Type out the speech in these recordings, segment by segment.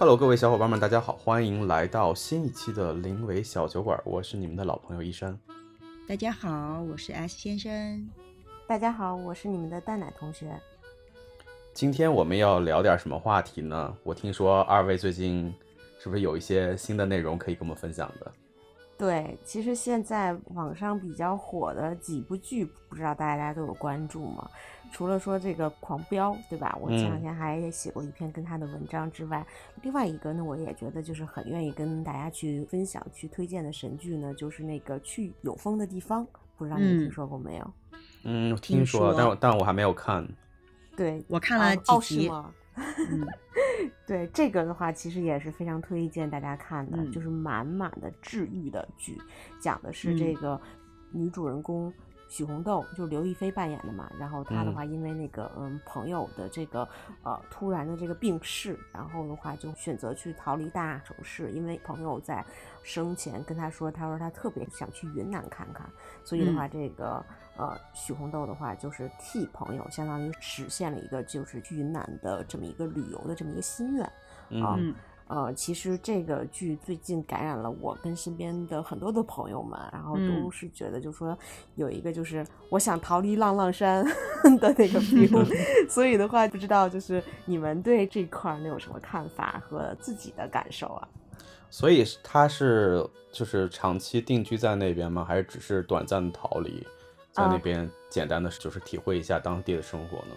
Hello，各位小伙伴们，大家好，欢迎来到新一期的临维小酒馆，我是你们的老朋友一山。大家好，我是 S 先生。大家好，我是你们的蛋奶同学。今天我们要聊点什么话题呢？我听说二位最近是不是有一些新的内容可以跟我们分享的？对，其实现在网上比较火的几部剧，不知道大家都有关注吗？除了说这个《狂飙》，对吧？我前两天还写过一篇跟他的文章之外，另外一个呢，我也觉得就是很愿意跟大家去分享、去推荐的神剧呢，就是那个《去有风的地方》，不知道你听说过没有？嗯，听说，但但我还没有看。对，我看了几集。嗯，对这个的话，其实也是非常推荐大家看的，就是满满的治愈的剧，讲的是这个女主人公许红豆，就是刘亦菲扮演的嘛。然后她的话，因为那个嗯朋友的这个呃突然的这个病逝，然后的话就选择去逃离大城市，因为朋友在生前跟她说，她说她特别想去云南看看，所以的话这个。呃，许红豆的话就是替朋友，相当于实现了一个就是去云南的这么一个旅游的这么一个心愿啊。呃，其实这个剧最近感染了我跟身边的很多的朋友们，然后都是觉得就说有一个就是我想逃离浪浪山 的那个 feel，所以的话不知道就是你们对这块能有什么看法和自己的感受啊？所以他是就是长期定居在那边吗？还是只是短暂的逃离？在那边简单的就是体会一下当地的生活呢。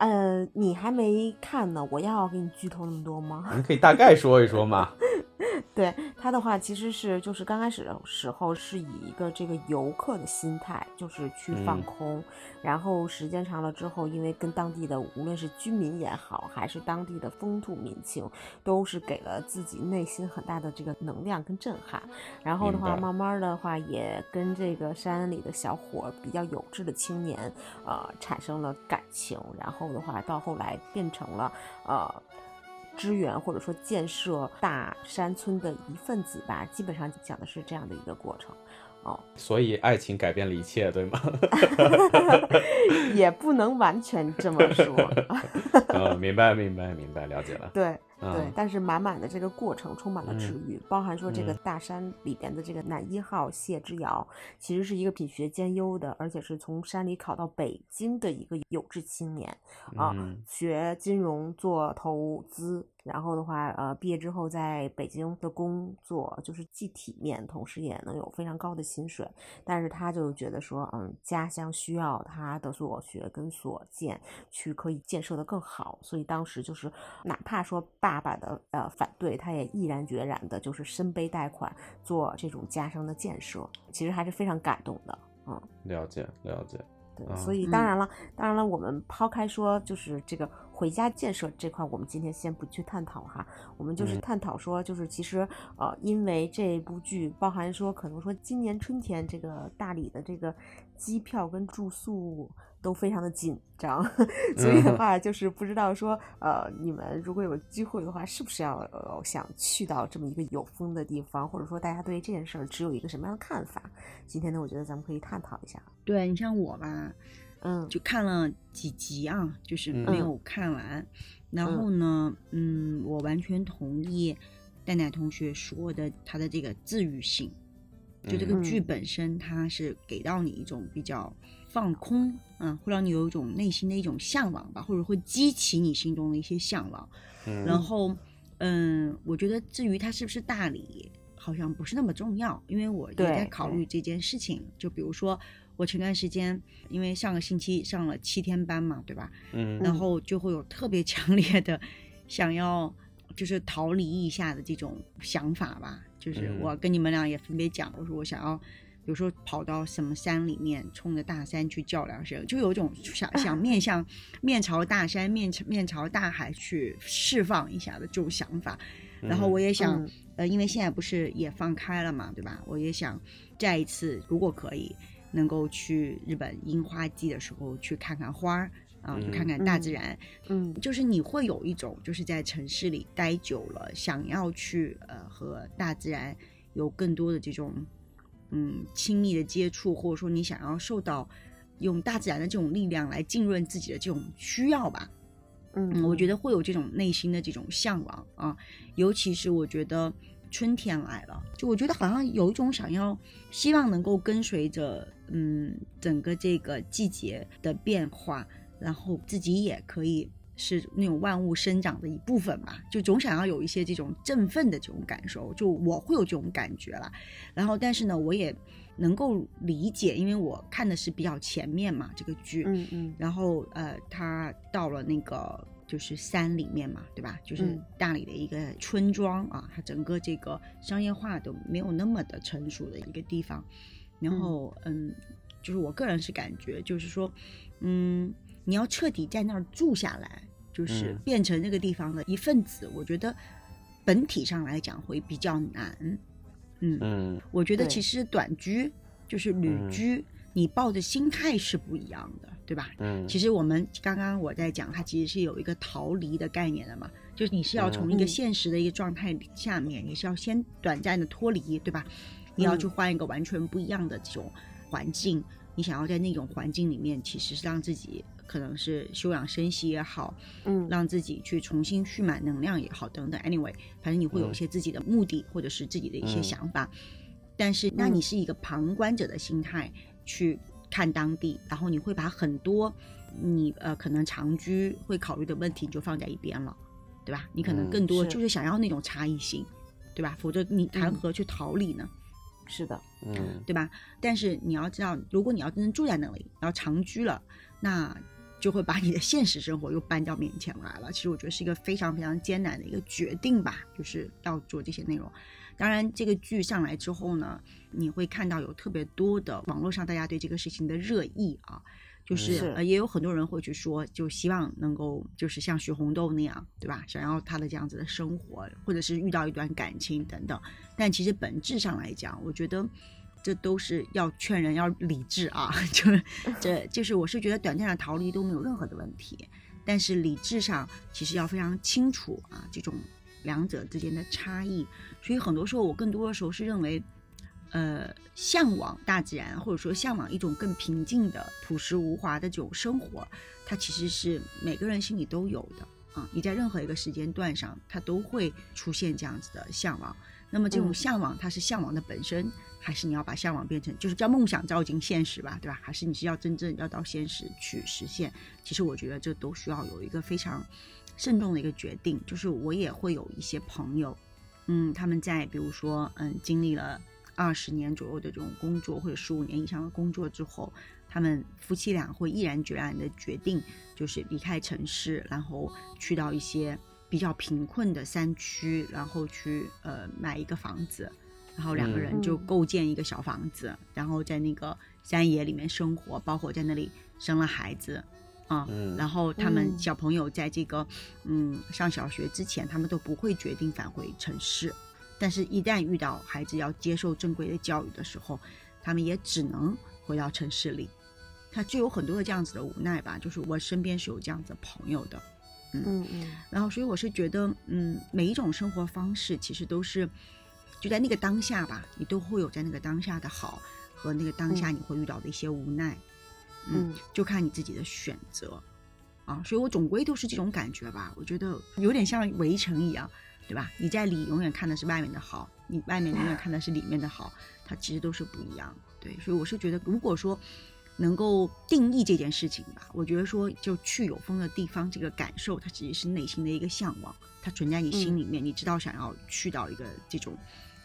呃，你还没看呢，我要给你剧透那么多吗？你可以大概说一说嘛。对他的话，其实是就是刚开始的时候是以一个这个游客的心态，就是去放空，然后时间长了之后，因为跟当地的无论是居民也好，还是当地的风土民情，都是给了自己内心很大的这个能量跟震撼。然后的话，慢慢的话也跟这个山里的小伙比较有志的青年，呃，产生了感情。然后的话，到后来变成了呃。支援或者说建设大山村的一份子吧，基本上讲的是这样的一个过程，哦，所以爱情改变了一切，对吗？也不能完全这么说。嗯，明白，明白，明白，了解了。对。对，但是满满的这个过程充满了治愈，包含说这个大山里边的这个男一号谢之遥，其实是一个品学兼优的，而且是从山里考到北京的一个有志青年。啊，学金融做投资，然后的话，呃，毕业之后在北京的工作就是既体面，同时也能有非常高的薪水，但是他就觉得说，嗯，家乡需要他的所学跟所见去可以建设的更好，所以当时就是哪怕说爸。爸爸的呃反对，他也毅然决然的，就是身背贷款做这种家乡的建设，其实还是非常感动的。嗯，了解了解。对，所以当然了，当然了，我们抛开说就是这个回家建设这块，我们今天先不去探讨哈，我们就是探讨说，就是其实呃，因为这部剧包含说，可能说今年春天这个大理的这个机票跟住宿。都非常的紧张，所以的话就是不知道说，呃，你们如果有机会的话，是不是要呃想去到这么一个有风的地方，或者说大家对这件事儿只有一个什么样的看法？今天呢，我觉得咱们可以探讨一下。对你像我吧，嗯，就看了几集啊，就是没有看完。然后呢，嗯，我完全同意蛋奶同学说的，他的这个治愈性，就这个剧本身，它是给到你一种比较。放空，嗯，会让你有一种内心的一种向往吧，或者会激起你心中的一些向往。嗯，然后，嗯，我觉得至于它是不是大理，好像不是那么重要，因为我也在考虑这件事情。就比如说，我前段时间因为上个星期上了七天班嘛，对吧？嗯，然后就会有特别强烈的想要就是逃离一下的这种想法吧。就是我跟你们俩也分别讲，我说我想要。有时候跑到什么山里面，冲着大山去叫两声，就有一种想 想面向面朝大山、面面朝大海去释放一下的这种想法。然后我也想，呃，因为现在不是也放开了嘛，对吧？我也想再一次，如果可以，能够去日本樱花季的时候去看看花儿啊，去看看大自然。嗯，就是你会有一种就是在城市里待久了，想要去呃和大自然有更多的这种。嗯，亲密的接触，或者说你想要受到用大自然的这种力量来浸润自己的这种需要吧，嗯，我觉得。会有这种内心的这种向往啊，尤其是我觉得春天来了，就我觉得好像有一种想要希望能够跟随着嗯整个这个季节的变化，然后自己也可以是那种万物生长的一部分嘛，就总想要有一些这种振奋的这种感受，就我会有这种感觉了，然后但是呢，我也。能够理解，因为我看的是比较前面嘛，这个剧，嗯嗯，然后呃，他到了那个就是山里面嘛，对吧？就是大理的一个村庄啊，它整个这个商业化都没有那么的成熟的一个地方，然后嗯，就是我个人是感觉，就是说，嗯，你要彻底在那儿住下来，就是变成这个地方的一份子，我觉得本体上来讲会比较难。嗯嗯，我觉得其实短居就是旅居，你抱的心态是不一样的，对吧？嗯，其实我们刚刚我在讲，它其实是有一个逃离的概念的嘛，就是你是要从一个现实的一个状态下面，你是要先短暂的脱离，对吧？你要去换一个完全不一样的这种环境，你想要在那种环境里面，其实是让自己。可能是休养生息也好，嗯，让自己去重新蓄满能量也好，等等。Anyway，反正你会有一些自己的目的，或者是自己的一些想法。但是，那你是一个旁观者的心态去看当地，然后你会把很多你呃可能长居会考虑的问题就放在一边了，对吧？你可能更多就是想要那种差异性，对吧？否则你谈何去逃离呢？是的，嗯，对吧？但是你要知道，如果你要真正住在那里，然后长居了，那就会把你的现实生活又搬到面前来了。其实我觉得是一个非常非常艰难的一个决定吧，就是要做这些内容。当然，这个剧上来之后呢，你会看到有特别多的网络上大家对这个事情的热议啊，就是呃也有很多人会去说，就希望能够就是像徐红豆那样，对吧？想要他的这样子的生活，或者是遇到一段感情等等。但其实本质上来讲，我觉得。这都是要劝人要理智啊，就是这就是我是觉得短暂的逃离都没有任何的问题，但是理智上其实要非常清楚啊，这种两者之间的差异。所以很多时候我更多的时候是认为，呃，向往大自然或者说向往一种更平静的朴实无华的这种生活，它其实是每个人心里都有的啊。你在任何一个时间段上，它都会出现这样子的向往。那么这种向往，它是向往的本身。还是你要把向往变成，就是叫梦想照进现实吧，对吧？还是你是要真正要到现实去实现？其实我觉得这都需要有一个非常慎重的一个决定。就是我也会有一些朋友，嗯，他们在比如说，嗯，经历了二十年左右的这种工作，或者十五年以上的工作之后，他们夫妻俩会毅然决然的决定，就是离开城市，然后去到一些比较贫困的山区，然后去呃买一个房子。然后两个人就构建一个小房子，然后在那个山野里面生活，包括在那里生了孩子，啊，然后他们小朋友在这个嗯上小学之前，他们都不会决定返回城市，但是一旦遇到孩子要接受正规的教育的时候，他们也只能回到城市里，他就有很多的这样子的无奈吧。就是我身边是有这样子朋友的，嗯嗯，然后所以我是觉得，嗯，每一种生活方式其实都是。就在那个当下吧，你都会有在那个当下的好和那个当下你会遇到的一些无奈，嗯，就看你自己的选择，啊，所以我总归都是这种感觉吧。我觉得有点像围城一样，对吧？你在里永远看的是外面的好，你外面永远看的是里面的好，它其实都是不一样。对，所以我是觉得，如果说能够定义这件事情吧，我觉得说就去有风的地方，这个感受它其实是内心的一个向往，它存在你心里面，你知道想要去到一个这种。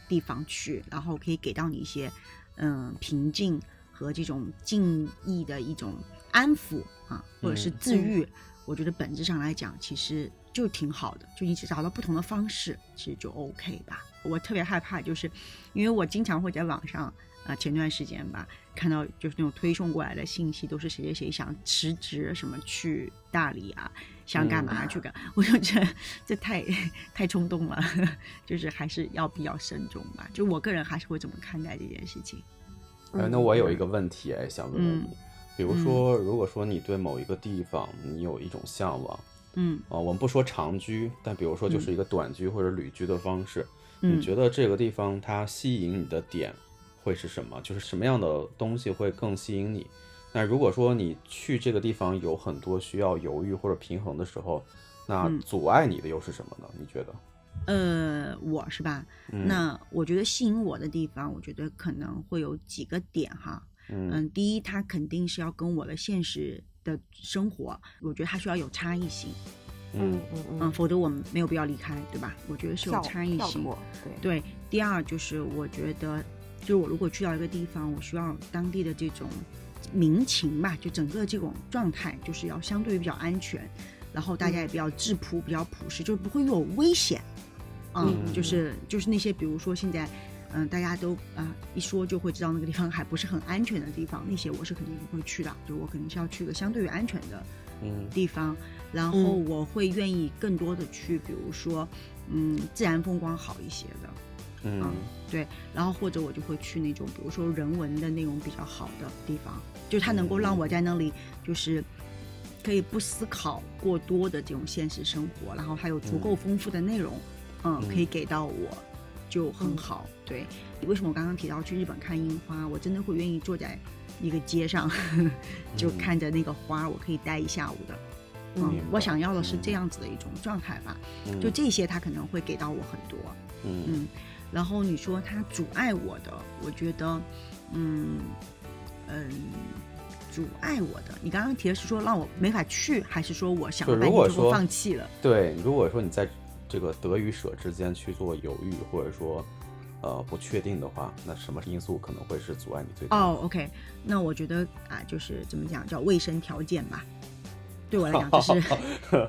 地方去，然后可以给到你一些，嗯，平静和这种静意的一种安抚啊，或者是治愈。我觉得本质上来讲，其实就挺好的。就你找到不同的方式，其实就 OK 吧。我特别害怕，就是因为我经常会在网上。啊，前段时间吧，看到就是那种推送过来的信息，都是谁谁谁想辞职，什么去大理啊，想干嘛去干，我就觉得这太太冲动了，就是还是要比较慎重吧。就我个人还是会这么看待这件事情。哎，那我有一个问题哎，想问问你，比如说，如果说你对某一个地方你有一种向往，嗯，啊，我们不说长居，但比如说就是一个短居或者旅居的方式，你觉得这个地方它吸引你的点？会是什么？就是什么样的东西会更吸引你？那如果说你去这个地方有很多需要犹豫或者平衡的时候，那阻碍你的又是什么呢？你觉得？呃，我是吧？那我觉得吸引我的地方，我觉得可能会有几个点哈。嗯，第一，它肯定是要跟我的现实的生活，我觉得它需要有差异性。嗯嗯嗯，否则我们没有必要离开，对吧？我觉得是有差异性。对对。第二就是我觉得，就是我如果去到一个地方，我需要当地的这种民情吧，就整个这种状态，就是要相对于比较安全，然后大家也比较质朴、比较朴实，就不会有危险。嗯，就是就是那些，比如说现在，嗯，大家都啊一说就会知道那个地方还不是很安全的地方，那些我是肯定不会去的。就我肯定是要去个相对于安全的嗯地方，然后我会愿意更多的去，比如说嗯自然风光好一些的，嗯对，然后或者我就会去那种比如说人文的那种比较好的地方，就它能够让我在那里就是可以不思考过多的这种现实生活，然后还有足够丰富的内容。嗯，可以给到我，就很好。对，为什么我刚刚提到去日本看樱花，我真的会愿意坐在一个街上，就看着那个花，我可以待一下午的。嗯，我想要的是这样子的一种状态吧。就这些，它可能会给到我很多。嗯，然后你说他阻碍我的，我觉得，嗯嗯，阻碍我的，你刚刚提的是说让我没法去，还是说我想如果说放弃了？对，如果说你在。这个得与舍之间去做犹豫，或者说，呃，不确定的话，那什么因素可能会是阻碍你最大？哦，OK，那我觉得啊，就是怎么讲，叫卫生条件吧。对我来讲，这是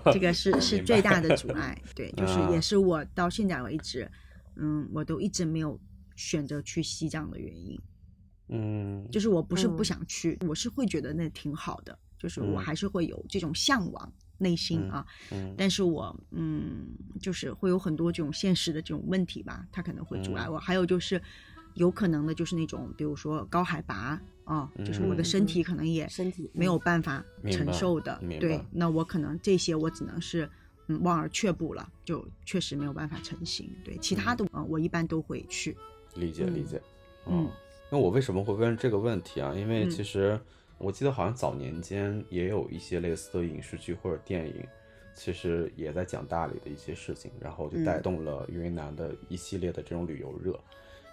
这个是是最大的阻碍。对，就是也是我到现在为止，嗯，我都一直没有选择去西藏的原因。嗯，就是我不是不想去，我是会觉得那挺好的，就是我还是会有这种向往。内心啊，但是我嗯，就是会有很多这种现实的这种问题吧，它可能会阻碍我。还有就是，有可能的就是那种，比如说高海拔啊，就是我的身体可能也身体没有办法承受的。对，那我可能这些我只能是嗯望而却步了，就确实没有办法成型。对，其他的啊，我一般都会去理解理解。嗯，那我为什么会问这个问题啊？因为其实。我记得好像早年间也有一些类似的影视剧或者电影，其实也在讲大理的一些事情，然后就带动了云南的一系列的这种旅游热，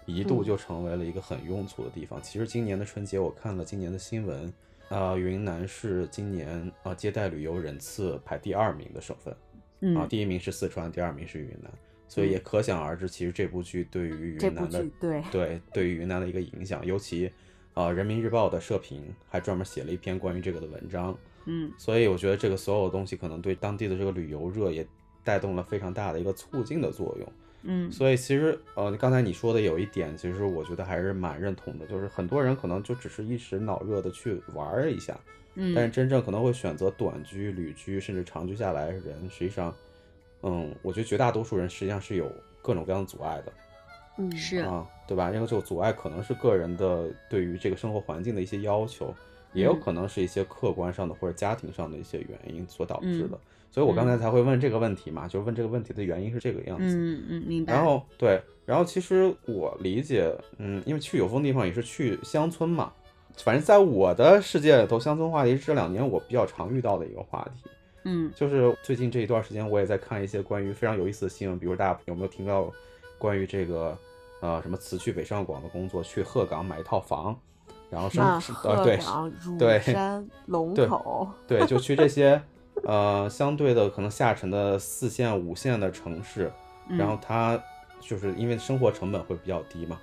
一度就成为了一个很拥簇的地方。其实今年的春节我看了今年的新闻，呃，云南是今年啊接待旅游人次排第二名的省份，啊，第一名是四川，第二名是云南，所以也可想而知，其实这部剧对于云南的对。对对于云南的一个影响，尤其。啊，人民日报的社评还专门写了一篇关于这个的文章，嗯，所以我觉得这个所有的东西可能对当地的这个旅游热也带动了非常大的一个促进的作用，嗯，所以其实呃，刚才你说的有一点，其实我觉得还是蛮认同的，就是很多人可能就只是一时脑热的去玩一下，嗯，但是真正可能会选择短居、旅居甚至长居下来的人，实际上，嗯，我觉得绝大多数人实际上是有各种各样的阻碍的。嗯，是啊，对吧？因为这个阻碍可能是个人的对于这个生活环境的一些要求，也有可能是一些客观上的或者家庭上的一些原因所导致的。所以我刚才才会问这个问题嘛，就是问这个问题的原因是这个样子。嗯嗯，明白。然后对，然后其实我理解，嗯，因为去有风地方也是去乡村嘛，反正在我的世界里头，乡村话题是这两年我比较常遇到的一个话题。嗯，就是最近这一段时间，我也在看一些关于非常有意思的新闻，比如大家有没有听到？关于这个，呃，什么辞去北上广的工作，去鹤岗买一套房，然后生呃对对山龙口对，就去这些呃相对的可能下沉的四线五线的城市，然后它就是因为生活成本会比较低嘛，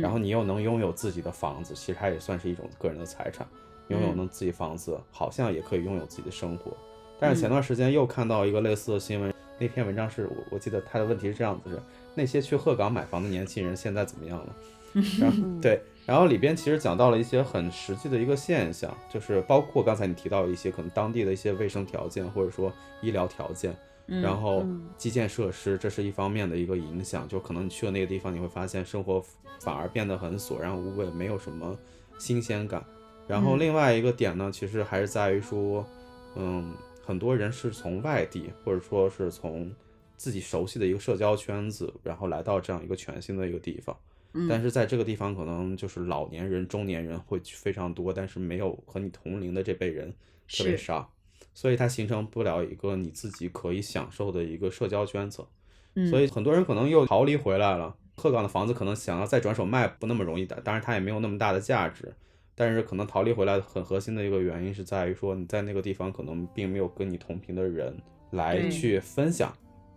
然后你又能拥有自己的房子，其实它也算是一种个人的财产，拥有能自己房子，好像也可以拥有自己的生活。但是前段时间又看到一个类似的新闻，那篇文章是我我记得他的问题是这样子是。那些去鹤岗买房的年轻人现在怎么样了？然后对，然后里边其实讲到了一些很实际的一个现象，就是包括刚才你提到一些可能当地的一些卫生条件或者说医疗条件，然后基建设施，这是一方面的一个影响。就可能你去了那个地方，你会发现生活反而变得很索然无味，没有什么新鲜感。然后另外一个点呢，其实还是在于说，嗯，很多人是从外地或者说是从。自己熟悉的一个社交圈子，然后来到这样一个全新的一个地方，但是在这个地方可能就是老年人、中年人会非常多，但是没有和你同龄的这辈人特别少，所以它形成不了一个你自己可以享受的一个社交圈层。嗯，所以很多人可能又逃离回来了。鹤岗的房子可能想要再转手卖不那么容易的，当然它也没有那么大的价值。但是可能逃离回来很核心的一个原因是在于说你在那个地方可能并没有跟你同频的人来去分享，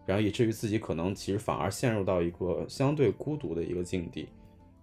然后以至于自己可能其实反而陷入到一个相对孤独的一个境地。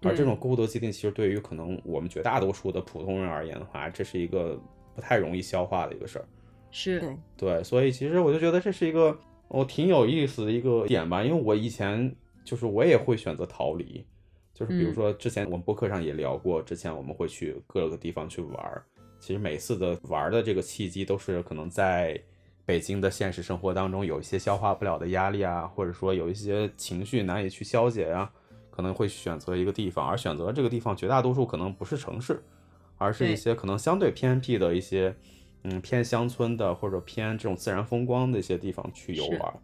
而这种孤独境地其实对于可能我们绝大多数的普通人而言的话，这是一个不太容易消化的一个事儿。是对对，所以其实我就觉得这是一个我挺有意思的一个点吧，因为我以前就是我也会选择逃离。就是比如说，之前我们播客上也聊过，之前我们会去各个地方去玩儿。其实每次的玩儿的这个契机，都是可能在北京的现实生活当中有一些消化不了的压力啊，或者说有一些情绪难以去消解呀，可能会选择一个地方。而选择这个地方，绝大多数可能不是城市，而是一些可能相对偏僻的一些，嗯，偏乡村的或者偏这种自然风光的一些地方去游玩。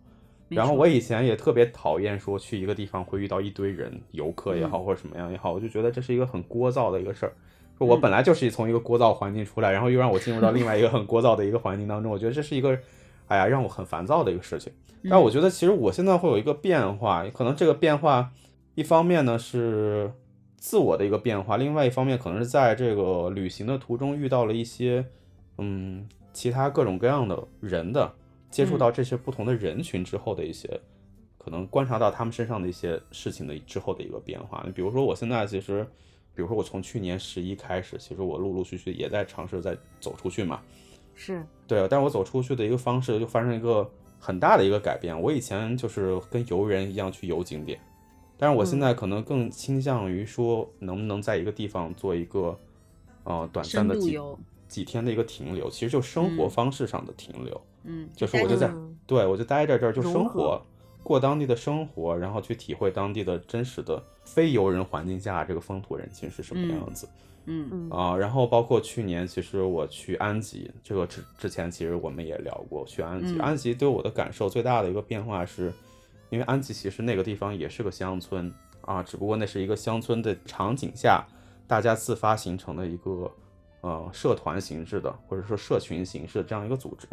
然后我以前也特别讨厌说去一个地方会遇到一堆人，游客也好或者什么样也好，我就觉得这是一个很聒噪的一个事儿。说我本来就是从一个聒噪环境出来，然后又让我进入到另外一个很聒噪的一个环境当中，我觉得这是一个，哎呀，让我很烦躁的一个事情。但我觉得其实我现在会有一个变化，可能这个变化一方面呢是自我的一个变化，另外一方面可能是在这个旅行的途中遇到了一些嗯其他各种各样的人的。接触到这些不同的人群之后的一些，可能观察到他们身上的一些事情的之后的一个变化。你比如说，我现在其实，比如说我从去年十一开始，其实我陆陆续续也在尝试在走出去嘛。是对，但是我走出去的一个方式就发生一个很大的一个改变。我以前就是跟游人一样去游景点，但是我现在可能更倾向于说，能不能在一个地方做一个呃短暂的几几天的一个停留，其实就生活方式上的停留。嗯，就是我就在，对我就待在这儿就生活，过当地的生活，然后去体会当地的真实的非游人环境下这个风土人情是什么样子。嗯啊，然后包括去年其实我去安吉，这个之之前其实我们也聊过去安吉。安吉对我的感受最大的一个变化是，因为安吉其实那个地方也是个乡村啊，只不过那是一个乡村的场景下，大家自发形成的一个呃社团形式的或者说社群形式的这样一个组织。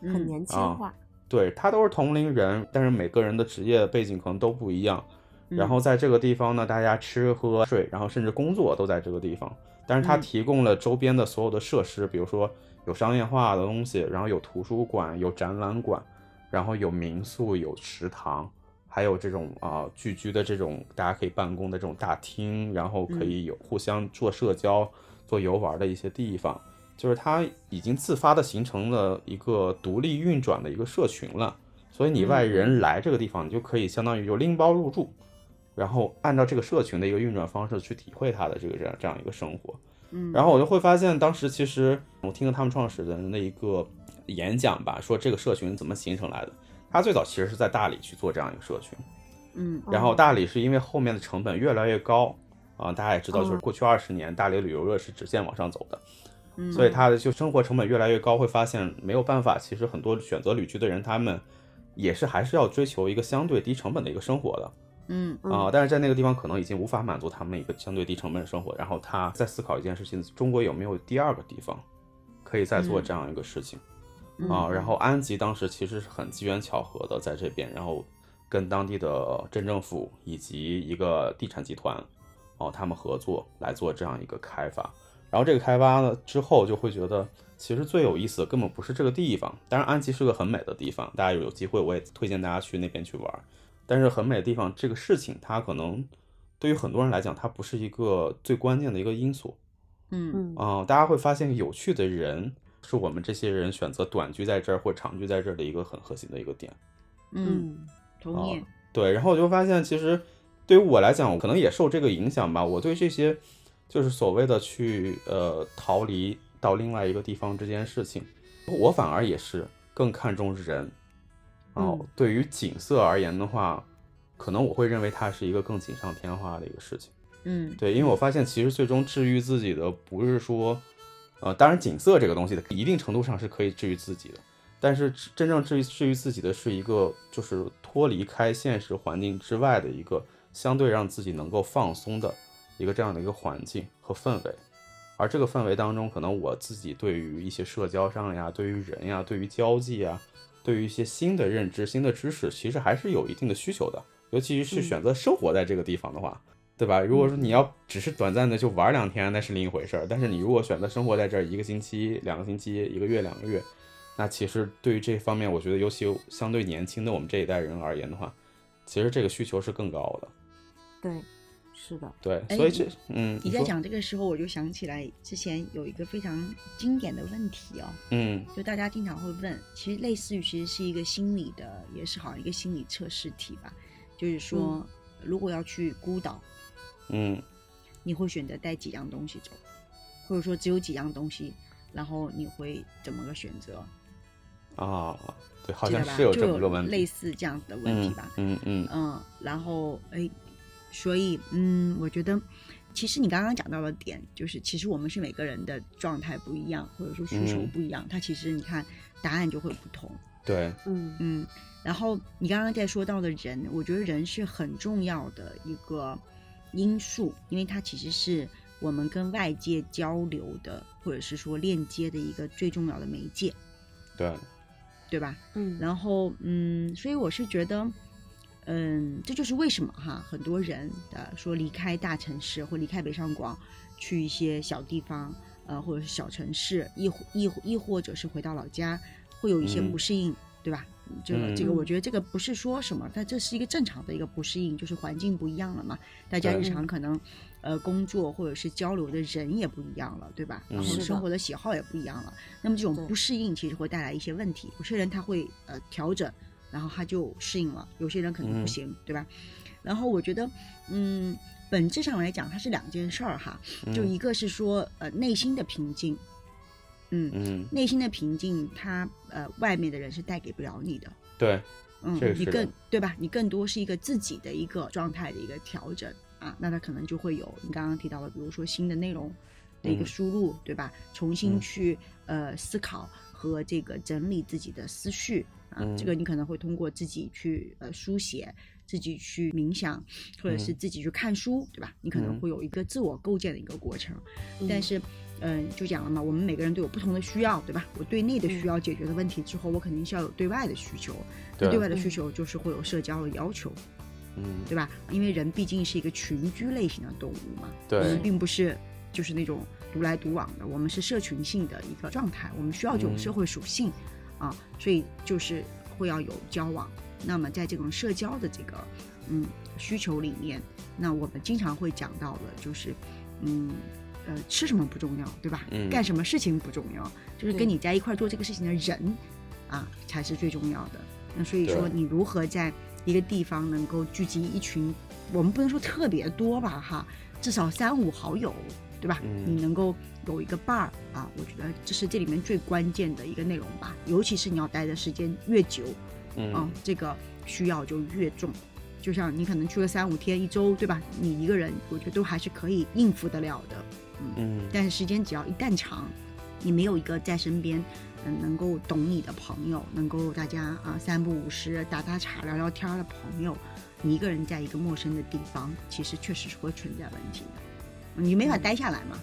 很年轻化，对他都是同龄人，但是每个人的职业背景可能都不一样。然后在这个地方呢，大家吃喝睡，然后甚至工作都在这个地方。但是他提供了周边的所有的设施，比如说有商业化的东西，然后有图书馆、有展览馆，然后有民宿、有食堂，还有这种啊聚居的这种大家可以办公的这种大厅，然后可以有互相做社交、做游玩的一些地方。就是它已经自发的形成了一个独立运转的一个社群了，所以你外人来这个地方，你就可以相当于就拎包入住，然后按照这个社群的一个运转方式去体会它的这个这样这样一个生活。嗯，然后我就会发现，当时其实我听了他们创始人的一个演讲吧，说这个社群怎么形成来的。他最早其实是在大理去做这样一个社群，嗯，然后大理是因为后面的成本越来越高啊，大家也知道，就是过去二十年大理旅游热是直线往上走的。所以他的就生活成本越来越高，会发现没有办法。其实很多选择旅居的人，他们也是还是要追求一个相对低成本的一个生活的。嗯啊，但是在那个地方可能已经无法满足他们一个相对低成本的生活。然后他在思考一件事情：中国有没有第二个地方可以再做这样一个事情啊？然后安吉当时其实是很机缘巧合的在这边，然后跟当地的镇政府以及一个地产集团哦，他们合作来做这样一个开发。然后这个开发了之后，就会觉得其实最有意思的根本不是这个地方。当然，安吉是个很美的地方，大家有机会我也推荐大家去那边去玩。但是很美的地方，这个事情它可能对于很多人来讲，它不是一个最关键的一个因素。嗯啊，大家会发现有趣的人是我们这些人选择短居在这儿或长居在这儿的一个很核心的一个点。嗯，同意。对，然后我就发现，其实对于我来讲，我可能也受这个影响吧。我对这些。就是所谓的去呃逃离到另外一个地方这件事情，我反而也是更看重人。哦，对于景色而言的话，可能我会认为它是一个更锦上添花的一个事情。嗯，对，因为我发现其实最终治愈自己的不是说，呃，当然景色这个东西的一定程度上是可以治愈自己的，但是真正治愈治愈自己的是一个就是脱离开现实环境之外的一个相对让自己能够放松的。一个这样的一个环境和氛围，而这个氛围当中，可能我自己对于一些社交上呀，对于人呀，对于交际啊，对于一些新的认知、新的知识，其实还是有一定的需求的。尤其是选择生活在这个地方的话，对吧？如果说你要只是短暂的就玩两天，那是另一回事儿。但是你如果选择生活在这儿一个星期、两个星期、一个月、两个月，那其实对于这方面，我觉得尤其相对年轻的我们这一代人而言的话，其实这个需求是更高的。对。是的，对，所以这，嗯，你在讲这个时候，我就想起来之前有一个非常经典的问题哦，嗯，就大家经常会问，其实类似于其实是一个心理的，也是好像一个心理测试题吧，就是说，如果要去孤岛，嗯，你会选择带几样东西走，或者说只有几样东西，然后你会怎么个选择？啊，对，好像是有？这么个问题，类似这样子的问题吧，嗯嗯。嗯，然后哎。所以，嗯，我觉得，其实你刚刚讲到的点，就是其实我们是每个人的状态不一样，或者说需求不一样，它其实你看答案就会不同。对，嗯嗯。然后你刚刚在说到的人，我觉得人是很重要的一个因素，因为它其实是我们跟外界交流的，或者是说链接的一个最重要的媒介。对，对吧？嗯。然后，嗯，所以我是觉得。嗯，这就是为什么哈，很多人的说离开大城市或离开北上广，去一些小地方，呃，或者是小城市，亦亦亦或者是回到老家，会有一些不适应，对吧？这个这个，我觉得这个不是说什么，但这是一个正常的一个不适应，就是环境不一样了嘛，大家日常可能，呃，工作或者是交流的人也不一样了，对吧？然后生活的喜好也不一样了，那么这种不适应其实会带来一些问题，有些人他会呃调整。然后他就适应了，有些人可能不行，对吧？然后我觉得，嗯，本质上来讲，它是两件事儿哈。就一个是说，呃，内心的平静，嗯嗯，内心的平静，它呃，外面的人是带给不了你的。对，嗯，你更对吧？你更多是一个自己的一个状态的一个调整啊，那他可能就会有你刚刚提到的，比如说新的内容的一个输入，对吧？重新去呃思考和这个整理自己的思绪。啊，这个你可能会通过自己去呃书写，自己去冥想，或者是自己去看书，对吧？你可能会有一个自我构建的一个过程。但是，嗯，就讲了嘛，我们每个人都有不同的需要，对吧？我对内的需要解决的问题之后，我肯定是要有对外的需求。对外的需求就是会有社交的要求，嗯，对吧？因为人毕竟是一个群居类型的动物嘛，对，我们并不是就是那种独来独往的，我们是社群性的一个状态，我们需要这种社会属性。啊，所以就是会要有交往。那么在这种社交的这个嗯需求里面，那我们经常会讲到的，就是嗯呃吃什么不重要，对吧？嗯。干什么事情不重要，就是跟你在一块做这个事情的人啊才是最重要的。那所以说，你如何在一个地方能够聚集一群，我们不能说特别多吧，哈，至少三五好友。对吧？你能够有一个伴儿啊，我觉得这是这里面最关键的一个内容吧。尤其是你要待的时间越久，嗯，这个需要就越重。就像你可能去个三五天、一周，对吧？你一个人，我觉得都还是可以应付得了的，嗯。但是时间只要一旦长，你没有一个在身边，嗯，能够懂你的朋友，能够大家啊三不五时打打茶、聊聊天的朋友，你一个人在一个陌生的地方，其实确实是会存在问题的。你没法待下来嘛，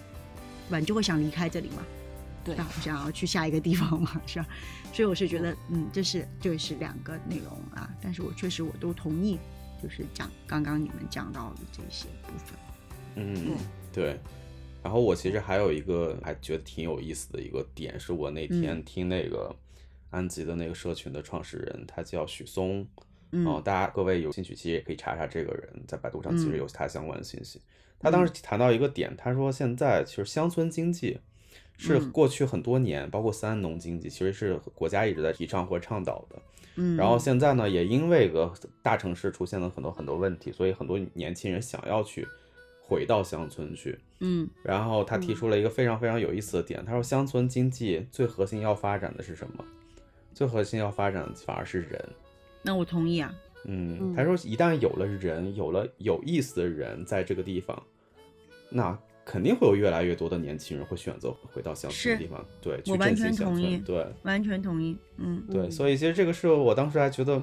对吧？你就会想离开这里嘛，对，想要去下一个地方嘛，是吧？所以我是觉得，嗯，这是就是两个内容啊。但是我确实我都同意，就是讲刚刚你们讲到的这些部分。嗯，对。然后我其实还有一个还觉得挺有意思的一个点，是我那天听那个安吉的那个社群的创始人，他叫许嵩。哦，大家各位有兴趣，其实也可以查查这个人，在百度上其实有他相关的信息。他当时谈到一个点，他说现在其实乡村经济是过去很多年，包括三农经济，其实是国家一直在提倡或倡导的。嗯，然后现在呢，也因为个大城市出现了很多很多问题，所以很多年轻人想要去回到乡村去。嗯，然后他提出了一个非常非常有意思的点，他说乡村经济最核心要发展的是什么？最核心要发展的反而是人。那我同意啊。嗯，他说一旦有了人，有了有意思的人在这个地方。那肯定会有越来越多的年轻人会选择回到乡村的地方，对，我完全同意，对，完全同意，嗯，对，所以其实这个是我当时还觉得，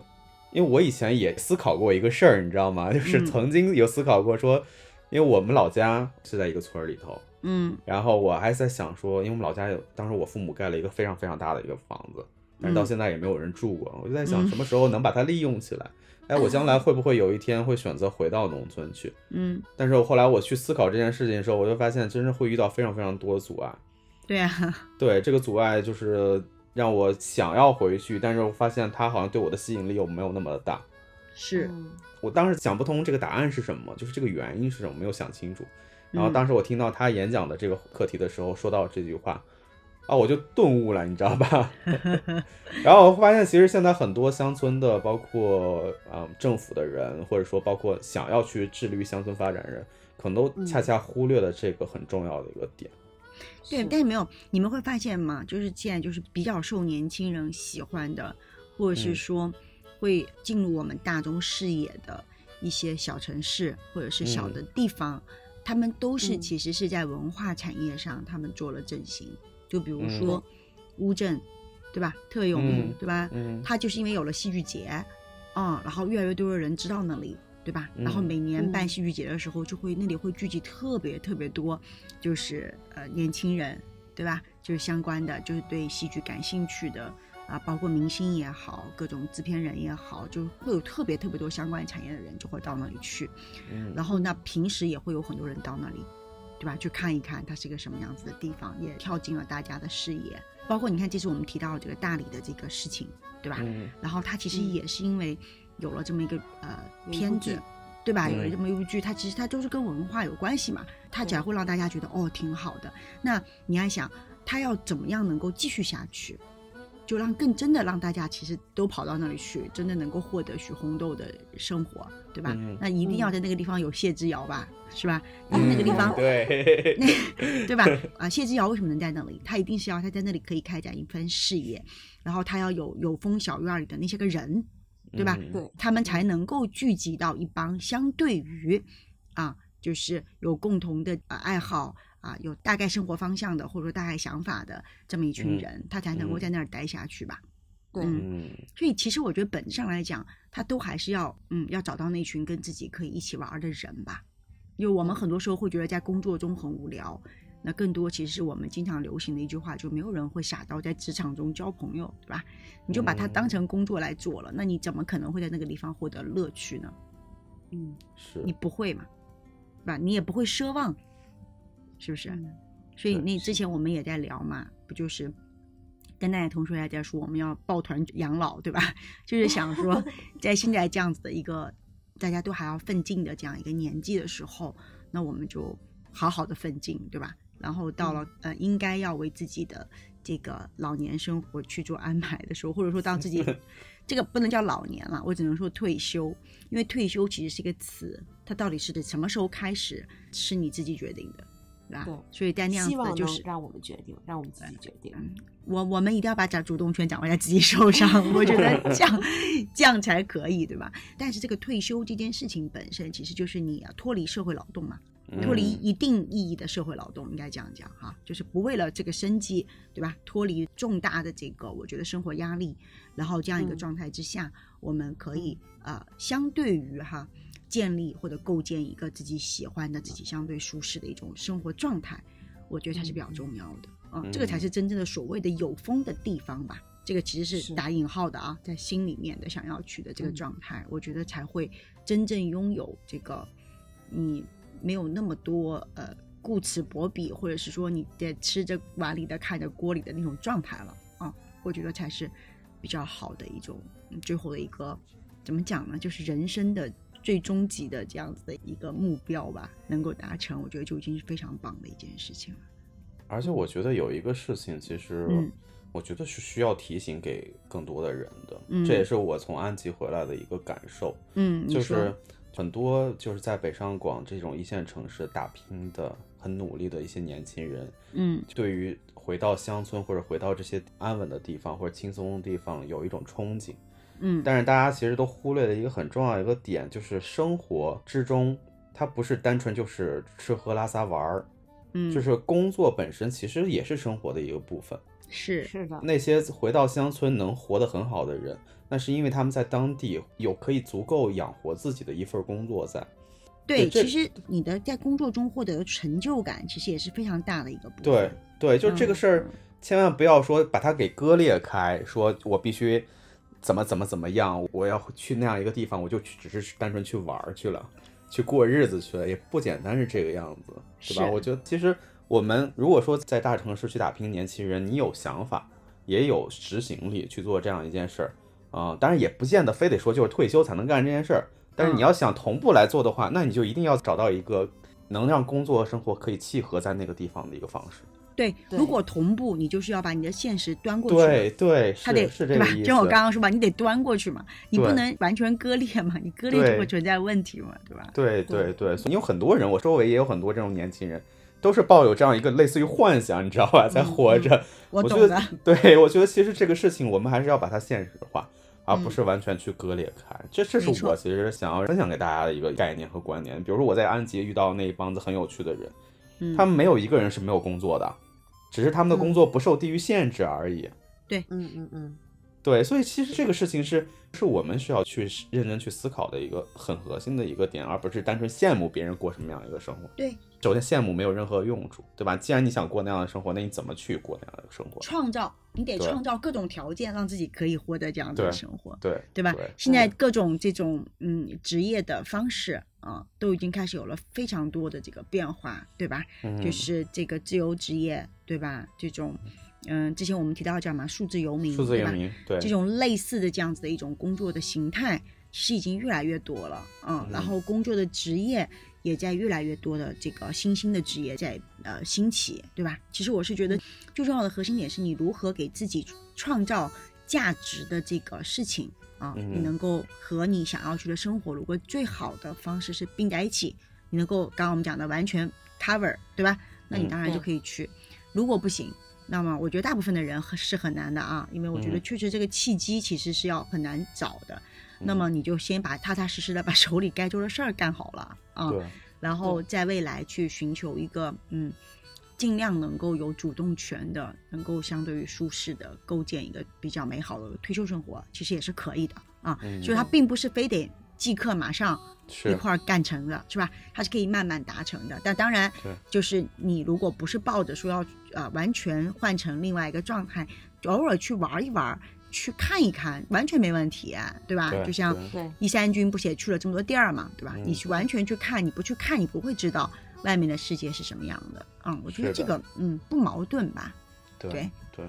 因为我以前也思考过一个事儿，你知道吗？就是曾经有思考过说，因为我们老家是在一个村儿里头，嗯，然后我还在想说，因为我们老家有，当时我父母盖了一个非常非常大的一个房子，但是到现在也没有人住过，我就在想什么时候能把它利用起来。哎，我将来会不会有一天会选择回到农村去？嗯，但是后来我去思考这件事情的时候，我就发现真是会遇到非常非常多的阻碍。对呀，对这个阻碍就是让我想要回去，但是我发现它好像对我的吸引力又没有那么的大。是我当时想不通这个答案是什么，就是这个原因是什么，没有想清楚。然后当时我听到他演讲的这个课题的时候，说到这句话。啊，我就顿悟了，你知道吧？然后我发现，其实现在很多乡村的，包括嗯政府的人，或者说包括想要去致力于乡村发展人，可能都恰恰忽略了这个很重要的一个点。对，但是没有，你们会发现吗？就是现在就是比较受年轻人喜欢的，或者是说会进入我们大众视野的一些小城市或者是小的地方，他们都是其实是在文化产业上，他们做了振兴。就比如说乌镇，对吧？特别有名，对吧？嗯，它就是因为有了戏剧节，嗯，然后越来越多的人知道那里，对吧？然后每年办戏剧节的时候，就会那里会聚集特别特别多，就是呃年轻人，对吧？就是相关的，就是对戏剧感兴趣的啊，包括明星也好，各种制片人也好，就会有特别特别多相关产业的人就会到那里去。嗯，然后那平时也会有很多人到那里。对吧？去看一看它是一个什么样子的地方，也跳进了大家的视野。包括你看，这次我们提到这个大理的这个事情，对吧？嗯。然后它其实也是因为有了这么一个呃片子，对吧？有了这么一部剧，它其实它都是跟文化有关系嘛。它只要会让大家觉得哦挺好的，那你要想它要怎么样能够继续下去？就让更真的让大家其实都跑到那里去，真的能够获得许红豆的生活，对吧？那一定要在那个地方有谢之遥吧，是吧？因为那个地方，对，那对吧？啊，谢之遥为什么能在那里？他一定是要他在那里可以开展一番事业，然后他要有有风小院里的那些个人，对吧？对，他们才能够聚集到一帮相对于啊，就是有共同的爱好。啊，有大概生活方向的，或者说大概想法的这么一群人，他才能够在那儿待下去吧？对，嗯，所以其实我觉得本质上来讲，他都还是要，嗯，要找到那群跟自己可以一起玩的人吧。因为我们很多时候会觉得在工作中很无聊，那更多其实是我们经常流行的一句话，就没有人会傻到在职场中交朋友，对吧？你就把它当成工作来做了，那你怎么可能会在那个地方获得乐趣呢？嗯，是你不会嘛，对吧？你也不会奢望。是不是？所以那之前我们也在聊嘛，不就是跟大家同学还在说我们要抱团养老，对吧？就是想说，在现在这样子的一个大家都还要奋进的这样一个年纪的时候，那我们就好好的奋进，对吧？然后到了呃，应该要为自己的这个老年生活去做安排的时候，或者说到自己 这个不能叫老年了，我只能说退休，因为退休其实是一个词，它到底是的什么时候开始是你自己决定的。对，所以在那样子就是让我们决定，让我们自己决定。我我们一定要把掌主动权掌握在自己手上，我觉得这样这样才可以，对吧？但是这个退休这件事情本身，其实就是你要脱离社会劳动嘛，脱离一定意义的社会劳动，应该这样讲哈，就是不为了这个生计，对吧？脱离重大的这个我觉得生活压力，然后这样一个状态之下，我们可以呃，相对于哈。建立或者构建一个自己喜欢的、自己相对舒适的一种生活状态，我觉得才是比较重要的啊，这个才是真正的所谓的有风的地方吧。这个其实是打引号的啊，在心里面的想要去的这个状态，我觉得才会真正拥有这个你没有那么多呃顾此薄彼，或者是说你在吃着碗里的看着锅里的那种状态了啊。我觉得才是比较好的一种最后的一个怎么讲呢？就是人生的。最终极的这样子的一个目标吧，能够达成，我觉得就已经是非常棒的一件事情了。而且我觉得有一个事情，其实我觉得是需要提醒给更多的人的，嗯这也是我从安吉回来的一个感受。嗯，就是很多就是在北上广这种一线城市打拼的、很努力的一些年轻人，嗯，对于回到乡村或者回到这些安稳的地方或者轻松的地方有一种憧憬。嗯，但是大家其实都忽略了一个很重要一个点，就是生活之中，它不是单纯就是吃喝拉撒玩儿，嗯，就是工作本身其实也是生活的一个部分。是是的，那些回到乡村能活得很好的人，那是因为他们在当地有可以足够养活自己的一份工作在。对，其实你的在工作中获得的成就感，其实也是非常大的一个部分。对对，就这个事儿，千万不要说把它给割裂开，说我必须怎么怎么怎么样，我要去那样一个地方，我就只是单纯去玩去了，去过日子去了，也不简单是这个样子，对吧？我觉得其实我们如果说在大城市去打拼，年轻人，你有想法，也有执行力去做这样一件事儿啊，当然也不见得非得说就是退休才能干这件事儿。但是你要想同步来做的话，那你就一定要找到一个能让工作和生活可以契合在那个地方的一个方式。对，如果同步，你就是要把你的现实端过去。对对，他得是这个意思。就我刚刚说吧，你得端过去嘛，你不能完全割裂嘛，你割裂就会存在问题嘛，对吧？对对对，所以有很多人，我周围也有很多这种年轻人，都是抱有这样一个类似于幻想，你知道吧，在活着。我觉得，对我觉得其实这个事情，我们还是要把它现实化。而不是完全去割裂开，这这是我其实想要分享给大家的一个概念和观念。比如说我在安吉遇到那一帮子很有趣的人，他们没有一个人是没有工作的，只是他们的工作不受地域限制而已。对，嗯嗯嗯，对，所以其实这个事情是是我们需要去认真去思考的一个很核心的一个点，而不是单纯羡慕别人过什么样一个生活。对。首先，羡慕没有任何用处，对吧？既然你想过那样的生活，那你怎么去过那样的生活？创造，你得创造各种条件，让自己可以获得这样的生活，对对吧？现在各种这种嗯职业的方式啊，都已经开始有了非常多的这个变化，对吧？就是这个自由职业，对吧？这种嗯，之前我们提到叫什么数字游民，数字游民，对这种类似的这样子的一种工作的形态，是已经越来越多了，嗯，然后工作的职业。也在越来越多的这个新兴的职业在呃兴起，对吧？其实我是觉得最重要的核心点是你如何给自己创造价值的这个事情啊，你能够和你想要去的生活，如果最好的方式是并在一起，你能够刚刚我们讲的完全 cover，对吧？那你当然就可以去。如果不行，那么我觉得大部分的人是很难的啊，因为我觉得确实这个契机其实是要很难找的。那么你就先把踏踏实实的把手里该做的事儿干好了啊，然后在未来去寻求一个嗯，尽量能够有主动权的，能够相对于舒适的构建一个比较美好的退休生活，其实也是可以的啊。所以它并不是非得即刻马上一块儿干成的，是吧？它是可以慢慢达成的。但当然，就是你如果不是抱着说要呃完全换成另外一个状态，偶尔去玩一玩。去看一看，完全没问题，对吧？就像一三军不是也去了这么多地儿嘛，对吧？你去完全去看，你不去看，你不会知道外面的世界是什么样的。嗯，我觉得这个嗯不矛盾吧？对对对，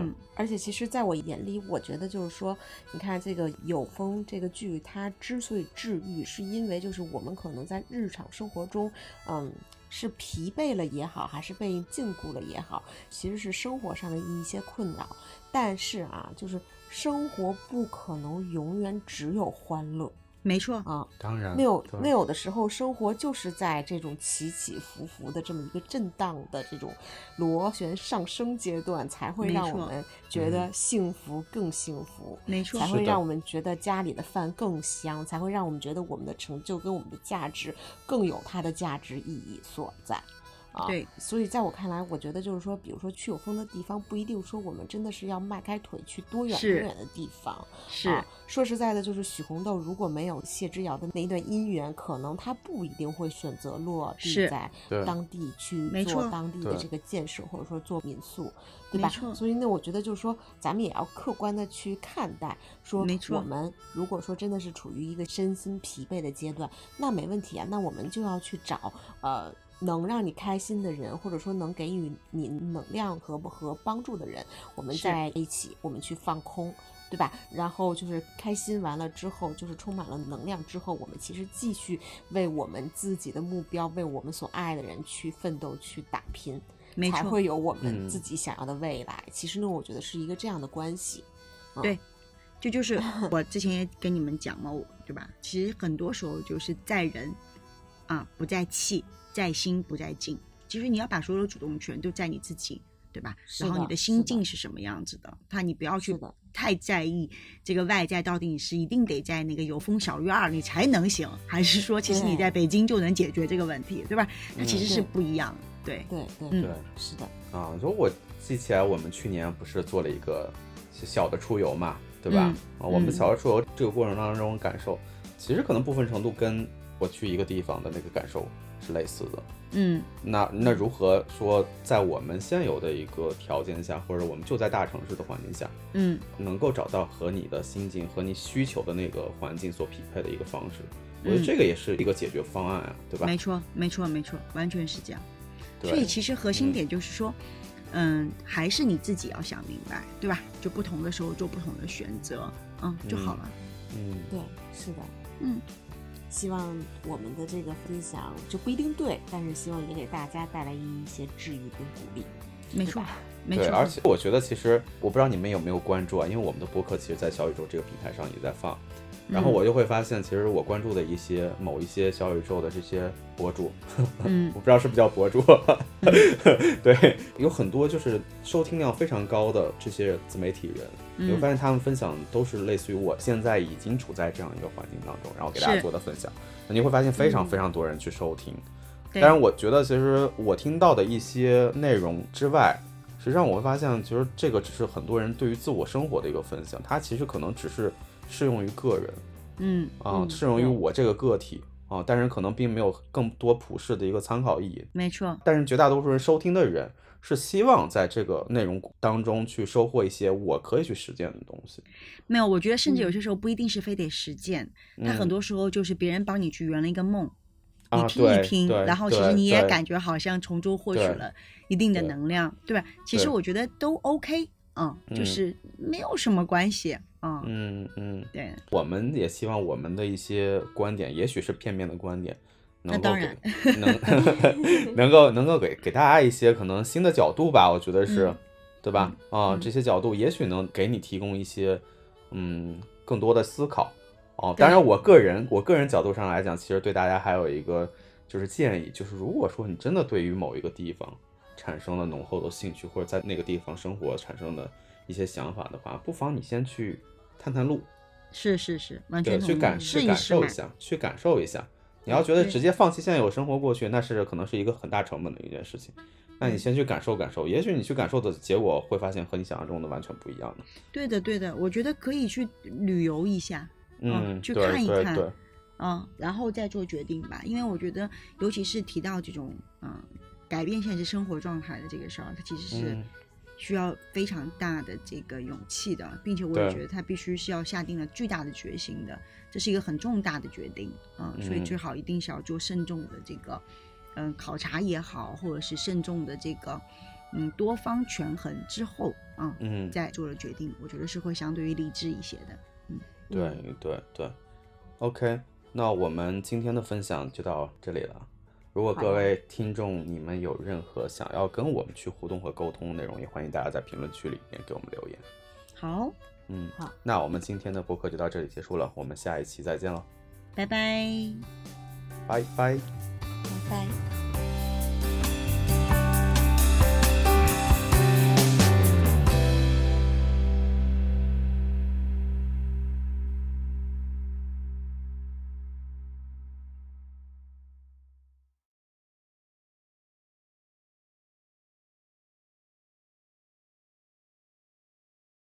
嗯。而且其实在我眼里，我觉得就是说，你看这个《有风》这个剧，它之所以治愈，是因为就是我们可能在日常生活中，嗯。是疲惫了也好，还是被禁锢了也好，其实是生活上的一些困扰。但是啊，就是生活不可能永远只有欢乐。没错。啊，当然，那有那有的时候，生活就是在这种起起伏伏的这么一个震荡的这种螺旋上升阶段，才会让我们。觉得幸福更幸福，没错，才会让我们觉得家里的饭更香，才会让我们觉得我们的成就跟我们的价值更有它的价值意义所在。啊，对，所以在我看来，我觉得就是说，比如说去有风的地方，不一定说我们真的是要迈开腿去多远多远的地方。是，说实在的，就是许红豆如果没有谢之遥的那一段姻缘，可能他不一定会选择落地在当地去做当地的这个建设，或者说做民宿，对吧？所以那我觉得就是说，咱们也要客观的去看待，说我们如果说真的是处于一个身心疲惫的阶段，那没问题啊，那我们就要去找呃。能让你开心的人，或者说能给予你能量和和帮助的人，我们在一起，我们去放空，对吧？然后就是开心完了之后，就是充满了能量之后，我们其实继续为我们自己的目标，为我们所爱的人去奋斗、去打拼，才会有我们自己想要的未来。其实呢，我觉得是一个这样的关系。对，这就是 我之前也跟你们讲嘛，对吧？其实很多时候就是在人啊，不在气。在心不在境，其实你要把所有的主动权都在你自己，对吧？然后你的心境是什么样子的？他你不要去太在意这个外在到底你是一定得在那个有风小院儿你才能行，还是说其实你在北京就能解决这个问题，对吧？它其实是不一样。对对对对，是的啊。就我记起来，我们去年不是做了一个小的出游嘛，对吧？啊，我们小的出游这个过程当中感受，其实可能部分程度跟。我去一个地方的那个感受是类似的。嗯，那那如何说在我们现有的一个条件下，或者我们就在大城市的环境下，嗯，能够找到和你的心境和你需求的那个环境所匹配的一个方式？我觉得这个也是一个解决方案啊，对吧？没错，没错，没错，完全是这样。所以其实核心点就是说，嗯，还是你自己要想明白，对吧？就不同的时候做不同的选择，嗯，就好了。嗯，对，是的，嗯。希望我们的这个分享就不一定对，但是希望也给大家带来一些治愈跟鼓励。没错，没对，错。而且我觉得其实我不知道你们有没有关注啊，因为我们的播客其实，在小宇宙这个平台上也在放，然后我就会发现，其实我关注的一些某一些小宇宙的这些博主，嗯 我不知道是不是叫博主，对，有很多就是收听量非常高的这些自媒体人，你会嗯。发现他们分享都是类似于我现在已经处在这样一个环境当中，然后给大家做的分享，你会发现非常嗯。非常多人去收听。对。当然，我觉得其实我听到的一些内容之外，实际上我会发现，其实这个只是很多人对于自我生活的一个分享，它其实可能只是适用于个人嗯啊，嗯适用于我这个个体啊，但是可能并没有更多普世的一个参考意义。没错，但是绝大多数人收听的人是希望在这个内容当中去收获一些我可以去实践的东西。没有。我觉得甚至有嗯些时候不一定是非得实践，它嗯很多时候就是别人帮你去圆了一个梦。你啊听一听，对然后其实你也感觉好像从中获取了一定的能量，对吧？其实我觉得都 OK，嗯，就嗯是没有什么关系，嗯，嗯嗯，对，我们也希望我们的一些观点，也许是片面的观点，能够当给然能 能够能够给给大家一些可能新的角度吧，我觉得是，嗯对吧？啊，嗯这些角度也许能给你提供一些嗯更多的思考。哦，当然，我个人我个人角度上来讲，其实对大家还有一个就是建议，就是如果说你真的对于某一个地方产生了浓厚的兴趣，或者在那个地方生活产生的一些想法的话，不妨你先去探探路，是是是，完，全去感试去感受一下，去感受一下。你要觉得直接放弃现有生活过去，那是可能是一个很大成本的一件事情。那嗯你先去感受感受，也许你去感受的结果会发现和你想象中的完全不一样的。对的对的，我觉得可以去旅游一下，嗯，去看一看对对，嗯，然后再做决定吧。因为我觉得，尤其是提到这种嗯改变现实生活状态的这个事儿，它其实是嗯。需要非常大的这个勇气的，并且我也觉得他必须是要下定了巨大的决心的，这是一个很重大的决定啊、所以嗯。最好一定是要做慎重的这个嗯考察也好，或者是慎重的这个嗯多方权衡之后啊、嗯，再做了决定，我觉得是会相对于理智一些的。嗯。对对对，OK，那我们今天的分享就到这里了。如果各位听众你们有任何想要跟我们去互动和沟通的内容，也欢迎大家在评论区里面给我们留言。好，嗯，好，那我们今天的播客就到这里结束了，我们下一期再见了，拜拜。拜拜。拜拜。